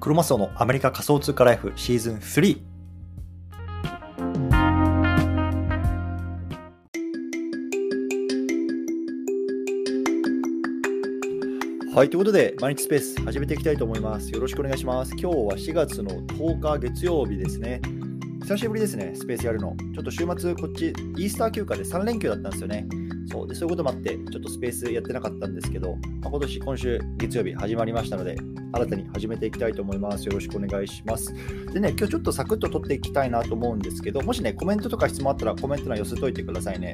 クロマスオのアメリカ仮想通貨ライフシーズン3。はい、ということで、毎日スペース始めていきたいと思います。よろしくお願いします。今日は4月の10日月曜日ですね。久しぶりですね、スペースやるの。ちょっと週末、こっち、イースター休暇で3連休だったんですよね。そうでそういうこともあって、ちょっとスペースやってなかったんですけど、まあ、今年、今週月曜日始まりましたので、新たに始めていきたいと思います。よろしくお願いします。でね、今日ちょっとサクッと撮っていきたいなと思うんですけど、もしね、コメントとか質問あったらコメント欄寄せといてくださいね。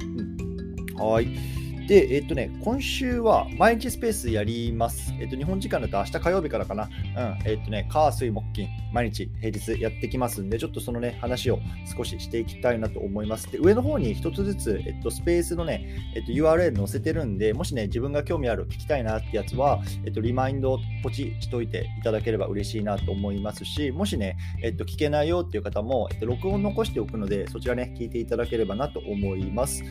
うん、はい。で、えっとね、今週は毎日スペースやります。えっと、日本時間だと明日火曜日からかな。うん、えっとね、火、水、木、金、毎日平日やってきますんで、ちょっとそのね、話を少ししていきたいなと思います。で、上の方に一つずつ、えっと、スペースのね、えっと、URL 載せてるんで、もしね、自分が興味ある、聞きたいなってやつは、えっと、リマインドをポチしといていただければ嬉しいなと思いますし、もしね、えっと、聞けないよっていう方も、えっと、録音残しておくので、そちらね、聞いていただければなと思います。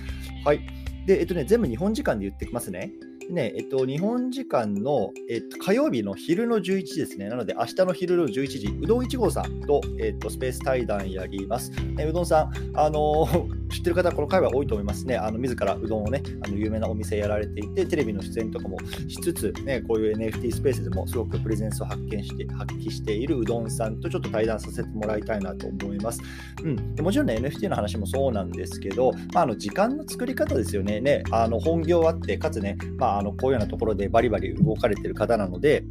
はい。で、えっとね、全部日本時間で言ってきますね。ね、えっと、日本時間の、えっと、火曜日の昼の11時ですね。なので、明日の昼の11時、うどん1号さんと、えっと、スペース対談やります。えうどんさん、あのー知ってる方、この回は多いと思いますね。あの自らうどんをね、あの有名なお店やられていて、テレビの出演とかもしつつ、ね、こういう NFT スペースでもすごくプレゼンスを発見して発揮しているうどんさんとちょっと対談させてもらいたいなと思います。うん、でもちろんね、NFT の話もそうなんですけど、まあ、あの時間の作り方ですよね。ねあの本業あって、かつね、まあ、あのこういうようなところでバリバリ動かれてる方なので、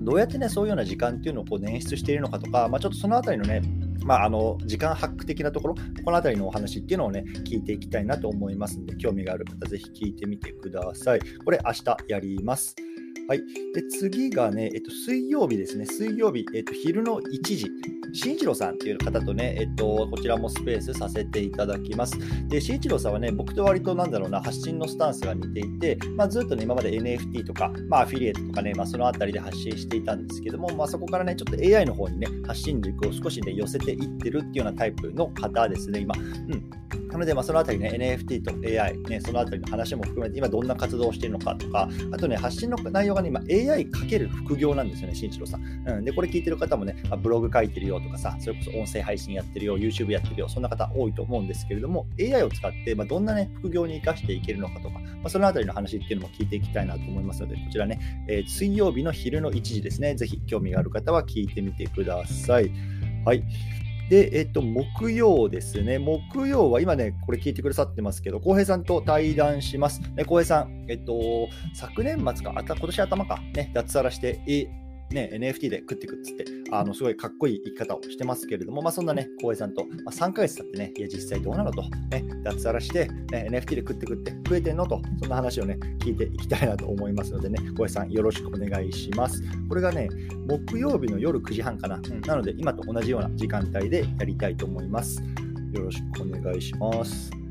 どうやってね、そういうような時間っていうのをこう捻出しているのかとか、まあ、ちょっとそのあたりのね、まあ、あの時間ハック的なところ、この辺りのお話っていうのをね、聞いていきたいなと思いますので、興味がある方、ぜひ聞いてみてください。これ、明日やります。はい。で、次がね、えっと、水曜日ですね。水曜日、えっと、昼の1時。慎一郎さんっていう方とね、えっと、こちらもスペースさせていただきます。で、慎一郎さんはね、僕と割となんだろうな、発信のスタンスが似ていて、まあ、ずっとね、今まで NFT とか、まあ、アフィリエイトとかね、まあ、そのあたりで発信していたんですけども、まあ、そこからね、ちょっと AI の方にね、発信軸を少しね、寄せていってるっていうようなタイプの方ですね、今。うん。なので、まあ、そのあたりね、NFT と AI、ね、そのあたりの話も含めて、今どんな活動をしているのかとか、あとね、発信の内容がね、今 AI かける副業なんですよね、慎一郎さん。うん、で、これ聞いてる方もね、まあ、ブログ書いてるよとかさ、それこそ音声配信やってるよ、YouTube やってるよ、そんな方多いと思うんですけれども、AI を使って、まあ、どんなね、副業に生かしていけるのかとか、まあ、そのあたりの話っていうのも聞いていきたいなと思いますので、こちらね、えー、水曜日の昼の1時ですね、ぜひ興味がある方は聞いてみてください。はい。で、えっと、木曜ですね。木曜は今ね、これ聞いてくださってますけど、浩平さんと対談します。ね、浩平さん、えっと、昨年末か、あた今年頭か、ね、脱サラして、えね、NFT で食っていくっつって、あのすごいかっこいい生き方をしてますけれども、まあ、そんなね、浩平さんと、まあ、3ヶ月経ってね、いや、実際どうなのと、ね、脱サラして、ね、NFT で食ってくって増えてんのと、そんな話をね、聞いていきたいなと思いますのでね、浩平さんよろしくお願いします。これがね、木曜日の夜9時半かな。うん、なので、今と同じような時間帯でやりたいと思います。よろしくお願いします。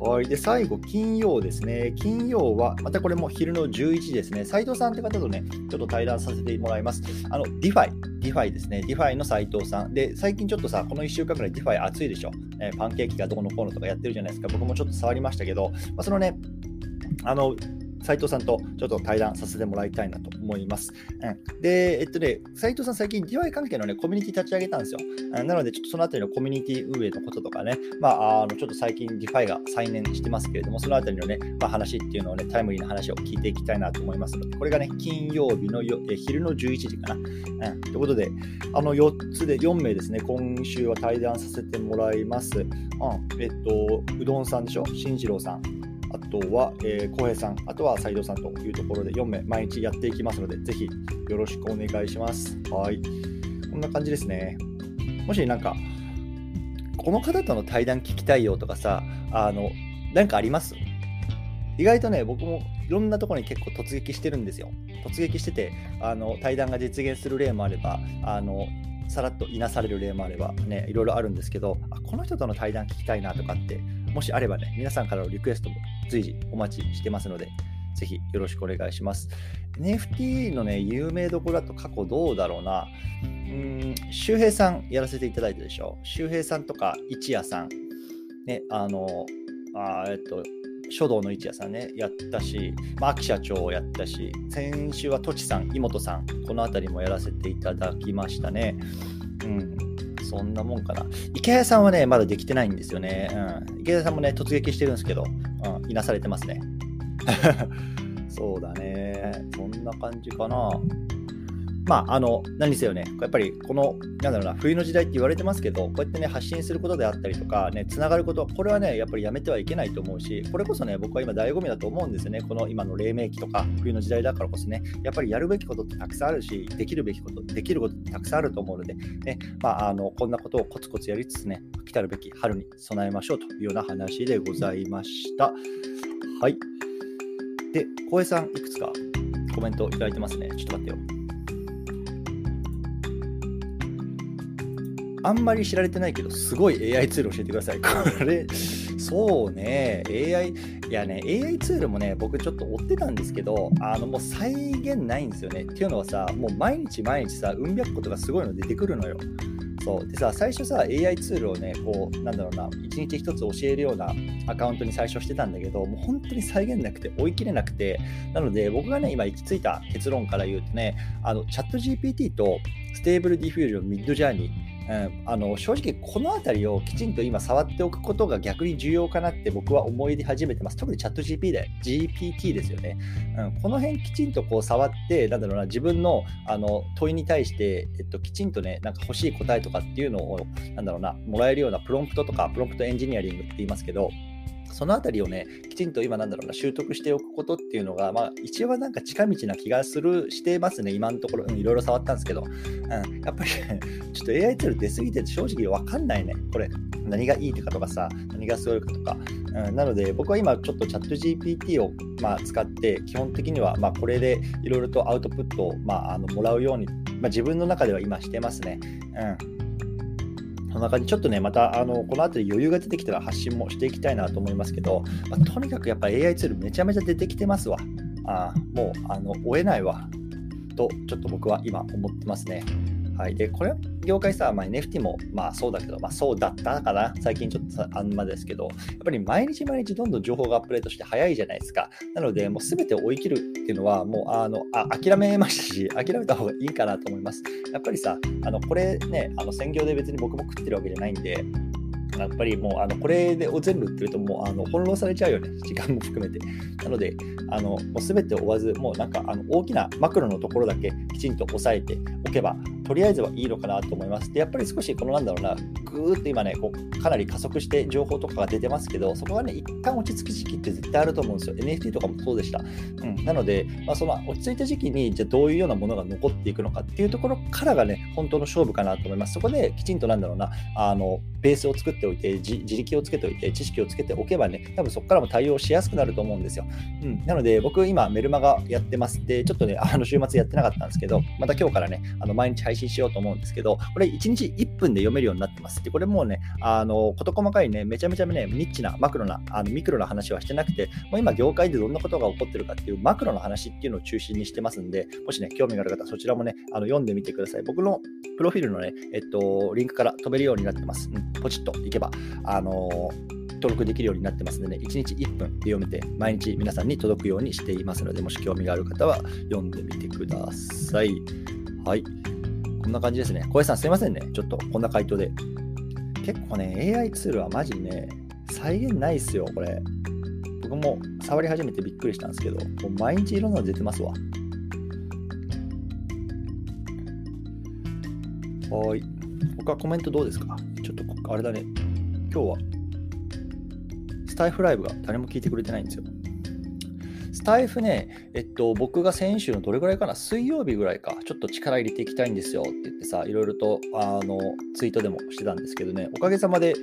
はい。で、最後、金曜ですね。金曜は、またこれも昼の11時ですね。斉藤さんって方とね、ちょっと対談させてもらいます。あの、ディファイ、デ、ィファイですね。 DeFi の斉藤さん。で、最近ちょっとさ、この1週間ぐらい DeFi 熱いでしょ。えー、パンケーキがどうのこうのとかやってるじゃないですか。僕もちょっと触りましたけど、まあ、そのね、あの、斉藤さんとちょっと対談させてもらいたいなと思います。うん、で、えっとね、斉藤さん最近 DIY 関係のね、コミュニティ立ち上げたんですよ。うん、なので、ちょっとそのあたりのコミュニティ運営のこととかね、まあ、あのちょっと最近 DeFi が再燃してますけれども、そのあたりのね、まあ、話っていうのをね、タイムリーな話を聞いていきたいなと思いますので、これがね、金曜日のよえ昼の11時かな。うん、ということで、あの4つで4名ですね、今週は対談させてもらいます。うん、えっと、うどんさんでしょ、進次郎さん。とは、えー、浩平さん、あとは斉藤さんというところで4名毎日やっていきますので、ぜひよろしくお願いします。はい。こんな感じですね。もしなんか、この方との対談聞きたいよとかさ、あの、なんかあります？意外とね、僕もいろんなところに結構突撃してるんですよ。突撃してて、あの対談が実現する例もあれば、あのさらっといなされる例もあれば、ね、いろいろあるんですけど、あこの人との対談聞きたいなとかって、もしあればね、皆さんからのリクエストも随時お待ちしてますので、ぜひよろしくお願いします。NFT のね、有名どころだと過去どうだろうな。うん、周平さんやらせていただいたでしょ。周平さんとか一夜さん。ね、あの、あえっと、書道の一夜さんね、やったし、まあ、秋社長をやったし、先週はとちさん、妹さん、この辺りもやらせていただきましたね。うん。そんなもんかな。池谷さんはね、まだできてないんですよね。うん。池谷さんもね、突撃してるんですけど、うん、いなされてますね。そうだね。そんな感じかな。まあ、あの、何せよね、やっぱりこの、なんだろうな、冬の時代って言われてますけど、こうやってね、発信することであったりとか、ね、つながること、これはね、やっぱりやめてはいけないと思うし、これこそね、僕は今、醍醐味だと思うんですよね。この今の黎明期とか、冬の時代だからこそね、やっぱりやるべきことってたくさんあるし、できるべきこと、できることってたくさんあると思うので、ね、まあ、あの、こんなことをコツコツやりつつね、来たるべき春に備えましょうというような話でございました。はい。で、浩平さん、いくつかコメントいただいてますね。ちょっと待ってよ。あんまり知られてないけど、すごい AI ツール教えてください。これ、そうね、AI、いやね、AI ツールもね、僕ちょっと追ってたんですけど、あの、もう再現ないんですよね。っていうのはさ、もう毎日毎日さ、うん百個とかすごいの出てくるのよ。そうでさ最初さ AI ツールをねこうなんだろうな1日1つ教えるようなアカウントに最初してたんだけどもう本当に際限なくて追い切れなくてなので僕がね今行き着いた結論から言うとねあのチャット GPT とステーブルディフュージョンミッドジャーニーうん、あの正直この辺りをきちんと今触っておくことが逆に重要かなって僕は思い始めてます。特にチャット GP で GPT ですよね。うん、この辺きちんとこう触って、なんだろうな、自分のあの問いに対して、えっと、きちんとね、なんか欲しい答えとかっていうのを、なんだろうな、もらえるようなプロンプトとか、プロンプトエンジニアリングって言いますけど、そのあたりをね、きちんと今なんだろうな、習得しておくことっていうのが、まあ、一応はなんか近道な気がする、してますね、今のところ。うん、いろいろ触ったんですけど。うん、やっぱり、ちょっと AI ツール出すぎて正直わかんないね、これ。何がいいとかとかさ、何がすごいかとか。うん、なので、僕は今ちょっとチャット GPT を、まあ、使って、基本的には、まあ、これでいろいろとアウトプットを、まあ、あのもらうように、まあ、自分の中では今してますね。うんそんな感じちょっとね、またあのこの辺り余裕が出てきたら発信もしていきたいなと思いますけど、まあ、とにかくやっぱ AI ツールめちゃめちゃ出てきてますわ。あもうあの追えないわ。と、ちょっと僕は今思ってますね。はい、でこれ業界さ、まあ、NFT もまあそうだけど、まあ、そうだったかな、最近ちょっとあんまですけど、やっぱり毎日毎日どんどん情報がアップデートして早いじゃないですか。なので、もうすべて追い切るっていうのは、もうあのあ諦めましたし、諦めた方がいいかなと思います。やっぱりさ、あのこれね、あの専業で別に僕も食ってるわけじゃないんで、やっぱりもうあのこれで全部売ってるともうあの翻弄されちゃうよね、時間も含めて。なので、あのもう全て追わず、もうなんかあの大きなマクロのところだけきちんと押さえておけば、とりあえずはいいのかなと思います。で、やっぱり少しこのなんだろうな、ぐーっと今ね、こうかなり加速して情報とかが出てますけど、そこはね、一旦落ち着く時期って絶対あると思うんですよ。NFT とかもそうでした。うん、なので、まあ、その落ち着いた時期に、じゃあどういうようなものが残っていくのかっていうところからがね、本当の勝負かなと思います。そこできちんとなんだろうな、あのベースを作っておいて、自力をつけておいて、知識をつけておけばね、多分そこからも対応しやすくなると思うんですよ。うん、なので、僕今メルマガやってますって、ちょっとね、あの週末やってなかったんですけど、また今日からね、あの毎日配信信しようと思うんですけど、これ1日1分で読めるようになってます。で、これもうね、あの、事細かいね、めちゃめちゃね、ニッチな、マクロな、あのミクロな話はしてなくて、もう今業界でどんなことが起こってるかっていうマクロの話っていうのを中心にしてますんで、もしね、興味がある方、そちらもね、あの読んでみてください。僕のプロフィールのね、えっと、リンクから飛べるようになってます。うん、ポチッといけば、あの登録できるようになってますのでね、1日1分で読めて、毎日皆さんに届くようにしていますので、もし興味がある方は読んでみてください。はい。こんな感じですね。小江さん、すいませんね。ちょっとこんな回答で。結構ね、AI ツールはマジね、再現ないっすよ、これ。僕も触り始めてびっくりしたんですけど、もう毎日いろんなの出てますわ。はい。他コメントどうですか？ちょっとあれだね。今日はスタイフライブが誰も聞いてくれてないんですよ。スタイフね、えっと、僕が先週のどれぐらいかな、水曜日ぐらいか、ちょっと力入れていきたいんですよって言ってさ、いろいろとあのツイートでもしてたんですけどね、おかげさまで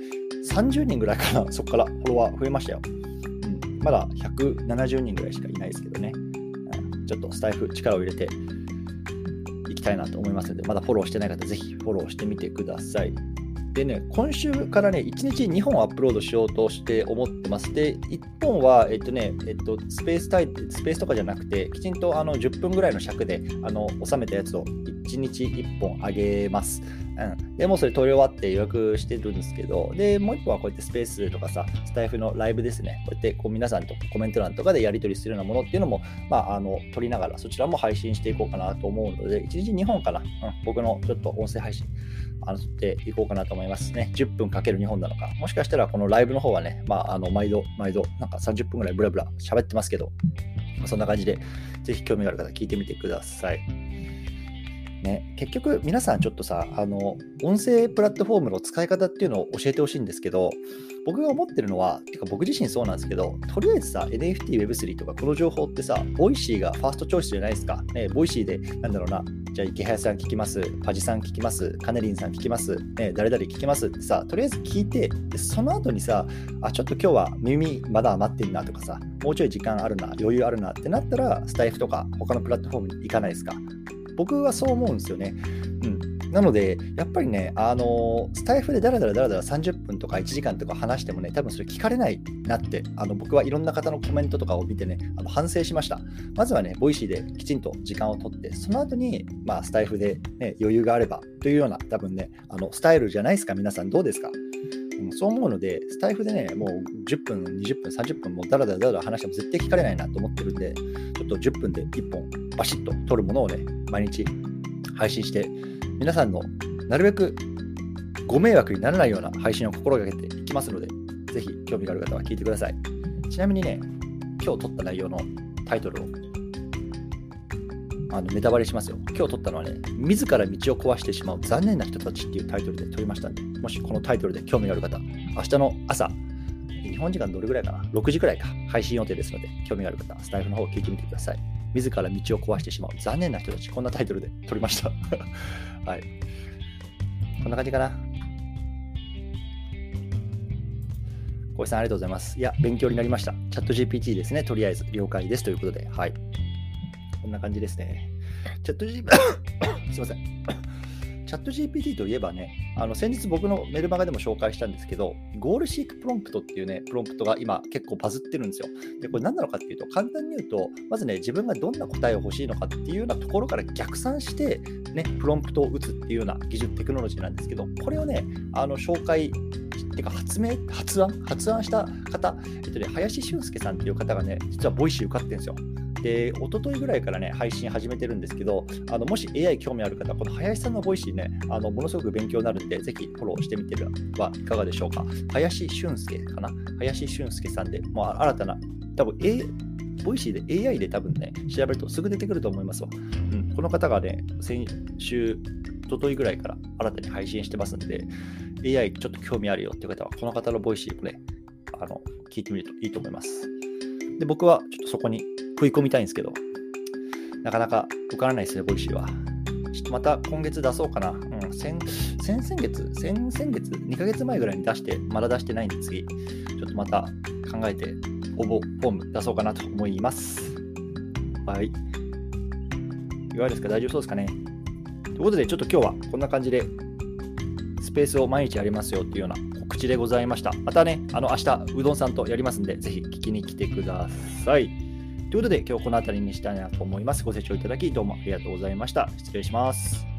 30人ぐらいかな、そこからフォロワー増えましたよ。うん、まだ170人ぐらいしかいないですけどね、うん、ちょっとスタイフ力を入れていきたいなと思いますので、まだフォローしてない方、ぜひフォローしてみてください。でね、今週からね、1日2本アップロードしようとして思ってます。で、1本は、えっとね、えっと、スペースタイスペースとかじゃなくて、きちんとあの10分ぐらいの尺であの収めたやつを1日1本あげます。うん、でもうそれ取り終わって予約してるんですけど、で、もう一個はこうやってスペースとかさ、スタイフのライブですね、こうやってこう皆さんとコメント欄とかでやり取りするようなものっていうのも、まあ、あの、撮りながらそちらも配信していこうかなと思うので、1日2本かな、うん、僕のちょっと音声配信、争、っていこうかなと思いますね。10分かける2本なのか、もしかしたらこのライブの方はね、まあ、あの、毎度、毎度、なんか30分ぐらいブラブラ喋ってますけど、そんな感じで、ぜひ興味がある方聞いてみてください。ね、結局皆さんちょっとさあの音声プラットフォームの使い方っていうのを教えてほしいんですけど僕が思ってるのはてか僕自身そうなんですけどとりあえずさ NFTWeb3 とかこの情報ってさボイシーがファーストチョイスじゃないですか、ね、ボイシーでなんだろうなじゃあ池早さん聞きますパジさん聞きますカネリンさん聞きます、ね、誰々聞きますってさとりあえず聞いてでその後にさあちょっと今日は耳まだ余ってんなとかさもうちょい時間あるな余裕あるなってなったらスタイフとか他のプラットフォームに行かないですか。僕はそう思うんですよね。うん、なので、やっぱりね、あのスタイフでだらだらだらだら30分とか1時間とか話してもね、多分それ聞かれないなって、あの僕はいろんな方のコメントとかを見てね、あの反省しました。まずはね、ボイシーできちんと時間をとって、その後に、まあ、スタイフで、ね、余裕があればというような、多分ね、あのスタイルじゃないですか、皆さんどうですか、そう思うので、スタイフでね、もう10分、20分、30分、もうだらだらだら話しても絶対聞かれないなと思ってるんで、ちょっと10分で1本バシッと取るものをね、毎日配信して、皆さんのなるべくご迷惑にならないような配信を心がけていきますので、ぜひ興味がある方は聞いてください。ちなみにね、今日撮った内容のタイトルをあのネタバレしますよ。今日撮ったのはね、自ら道を壊してしまう残念な人たちっていうタイトルで撮りましたんで、もしこのタイトルで興味がある方、明日の朝、日本時間どれぐらいかな ?6 時くらいか、配信予定ですので、興味がある方、スタイフの方を聞いてみてください。自ら道を壊してしまう残念な人たち、こんなタイトルで撮りました。はい。こんな感じかな。小石さん、ありがとうございます。いや、勉強になりました。チャット GPT ですね。とりあえず、了解です。ということで、はい。こんな感じですね。チャット GPT、すいません。チャット GPT といえばね、あの先日僕のメルマガでも紹介したんですけど、ゴールシークプロンプトっていうね、プロンプトが今結構バズってるんですよ。で、これ何なのかっていうと、簡単に言うと、まずね、自分がどんな答えを欲しいのかっていうようなところから逆算して、ね、プロンプトを打つっていうような技術、テクノロジーなんですけど、これをね、あの紹介てか発明、発案発案した方、えっとね、林俊介さんっていう方がね、実はボイシー受かってるんですよ。で、一昨日ぐらいからね、配信始めてるんですけど、あのもし AI 興味ある方、この林さんのボイシーね、あのものすごく勉強になるんで、ぜひフォローしてみてはいかがでしょうか。林俊介かな？林俊介さんで、もう新たな、多分 A、ボイシーで AI で多分ね、調べるとすぐ出てくると思いますわ。うん、この方がね、先週、一昨日ぐらいから新たに配信してますんで、AI ちょっと興味あるよっていう方は、この方のボイシーもね、あの聞いてみるといいと思います。で、僕はちょっとそこに食い込みたいんですけど、なかなか受からないですね、ボイシーは。ちょっとまた今月出そうかな。うん、先先々月、先々月、2ヶ月前ぐらいに出して、まだ出してないんで次、ちょっとまた考えて応募フォーム出そうかなと思います。はい。いかがですか？大丈夫そうですかね？ということで、ちょっと今日はこんな感じで、スペースを毎日やりますよっていうような告知でございました。またね、あの明日、うどんさんとやりますんで、ぜひ聞きに来てください。ということで、今日この辺りにしたいなと思います。ご清聴いただき、どうもありがとうございました。失礼します。